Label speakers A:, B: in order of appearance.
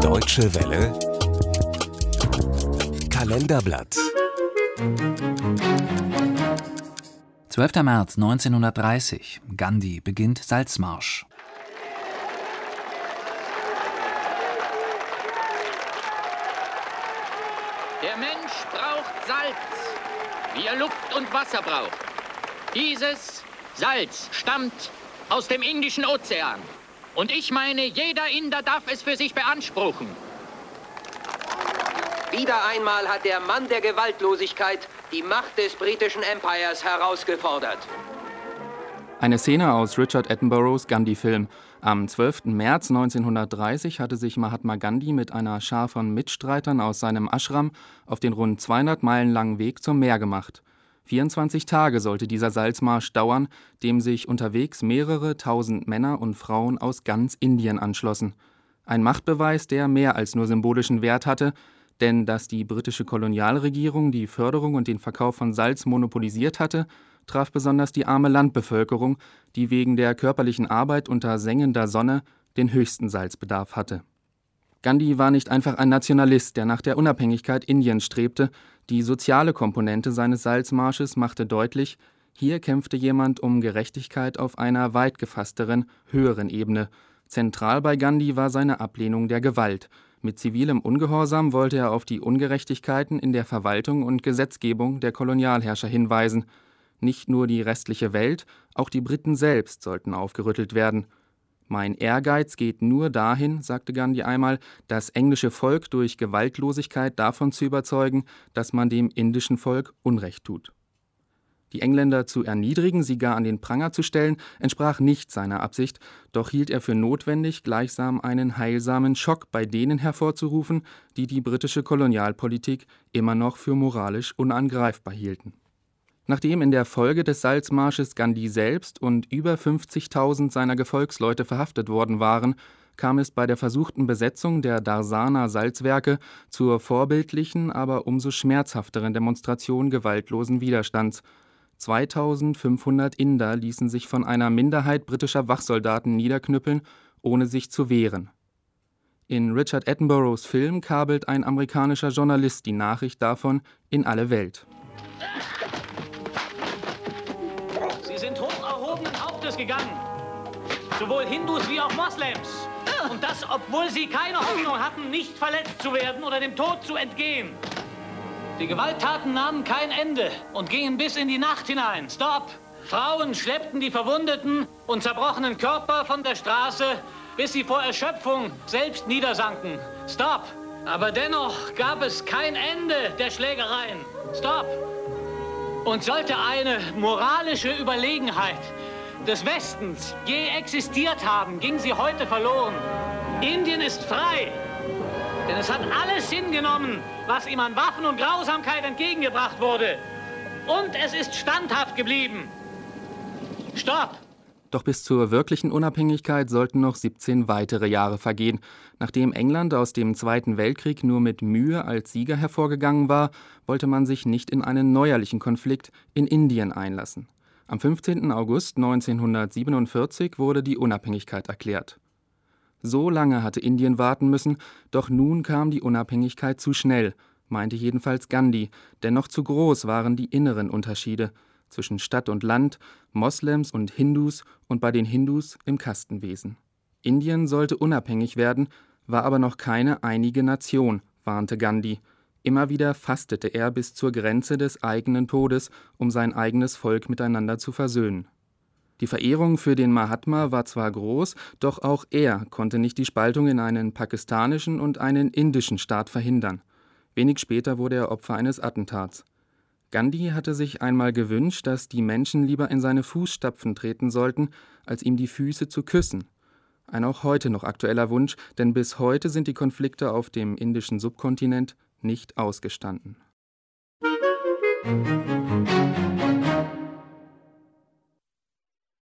A: Deutsche Welle Kalenderblatt
B: 12. März 1930. Gandhi beginnt Salzmarsch.
C: Der Mensch braucht Salz, wie er Luft und Wasser braucht. Dieses Salz stammt aus dem Indischen Ozean. Und ich meine, jeder Inder darf es für sich beanspruchen.
D: Wieder einmal hat der Mann der Gewaltlosigkeit die Macht des britischen Empires herausgefordert.
E: Eine Szene aus Richard Attenboroughs Gandhi-Film. Am 12. März 1930 hatte sich Mahatma Gandhi mit einer Schar von Mitstreitern aus seinem Ashram auf den rund 200 Meilen langen Weg zum Meer gemacht. 24 Tage sollte dieser Salzmarsch dauern, dem sich unterwegs mehrere tausend Männer und Frauen aus ganz Indien anschlossen. Ein Machtbeweis, der mehr als nur symbolischen Wert hatte, denn dass die britische Kolonialregierung die Förderung und den Verkauf von Salz monopolisiert hatte, traf besonders die arme Landbevölkerung, die wegen der körperlichen Arbeit unter sengender Sonne den höchsten Salzbedarf hatte. Gandhi war nicht einfach ein Nationalist, der nach der Unabhängigkeit Indiens strebte, die soziale Komponente seines Salzmarsches machte deutlich, hier kämpfte jemand um Gerechtigkeit auf einer weit gefassteren, höheren Ebene. Zentral bei Gandhi war seine Ablehnung der Gewalt. Mit zivilem Ungehorsam wollte er auf die Ungerechtigkeiten in der Verwaltung und Gesetzgebung der Kolonialherrscher hinweisen. Nicht nur die restliche Welt, auch die Briten selbst sollten aufgerüttelt werden. Mein Ehrgeiz geht nur dahin, sagte Gandhi einmal, das englische Volk durch Gewaltlosigkeit davon zu überzeugen, dass man dem indischen Volk Unrecht tut. Die Engländer zu erniedrigen, sie gar an den Pranger zu stellen, entsprach nicht seiner Absicht, doch hielt er für notwendig, gleichsam einen heilsamen Schock bei denen hervorzurufen, die die britische Kolonialpolitik immer noch für moralisch unangreifbar hielten. Nachdem in der Folge des Salzmarsches Gandhi selbst und über 50.000 seiner Gefolgsleute verhaftet worden waren, kam es bei der versuchten Besetzung der Darsana Salzwerke zur vorbildlichen, aber umso schmerzhafteren Demonstration gewaltlosen Widerstands. 2500 Inder ließen sich von einer Minderheit britischer Wachsoldaten niederknüppeln, ohne sich zu wehren. In Richard Attenboroughs Film kabelt ein amerikanischer Journalist die Nachricht davon in alle Welt.
F: Gegangen. Sowohl Hindus wie auch Moslems. Und das, obwohl sie keine Hoffnung hatten, nicht verletzt zu werden oder dem Tod zu entgehen. Die Gewalttaten nahmen kein Ende und gingen bis in die Nacht hinein. Stopp! Frauen schleppten die verwundeten und zerbrochenen Körper von der Straße, bis sie vor Erschöpfung selbst niedersanken. Stopp! Aber dennoch gab es kein Ende der Schlägereien. Stopp! Und sollte eine moralische Überlegenheit des Westens je existiert haben, ging sie heute verloren. Indien ist frei, denn es hat alles hingenommen, was ihm an Waffen und Grausamkeit entgegengebracht wurde. Und es ist standhaft geblieben. Stopp!
E: Doch bis zur wirklichen Unabhängigkeit sollten noch 17 weitere Jahre vergehen. Nachdem England aus dem Zweiten Weltkrieg nur mit Mühe als Sieger hervorgegangen war, wollte man sich nicht in einen neuerlichen Konflikt in Indien einlassen. Am 15. August 1947 wurde die Unabhängigkeit erklärt. So lange hatte Indien warten müssen, doch nun kam die Unabhängigkeit zu schnell, meinte jedenfalls Gandhi, denn noch zu groß waren die inneren Unterschiede zwischen Stadt und Land, Moslems und Hindus und bei den Hindus im Kastenwesen. Indien sollte unabhängig werden, war aber noch keine einige Nation, warnte Gandhi. Immer wieder fastete er bis zur Grenze des eigenen Todes, um sein eigenes Volk miteinander zu versöhnen. Die Verehrung für den Mahatma war zwar groß, doch auch er konnte nicht die Spaltung in einen pakistanischen und einen indischen Staat verhindern. Wenig später wurde er Opfer eines Attentats. Gandhi hatte sich einmal gewünscht, dass die Menschen lieber in seine Fußstapfen treten sollten, als ihm die Füße zu küssen. Ein auch heute noch aktueller Wunsch, denn bis heute sind die Konflikte auf dem indischen Subkontinent nicht ausgestanden. Musik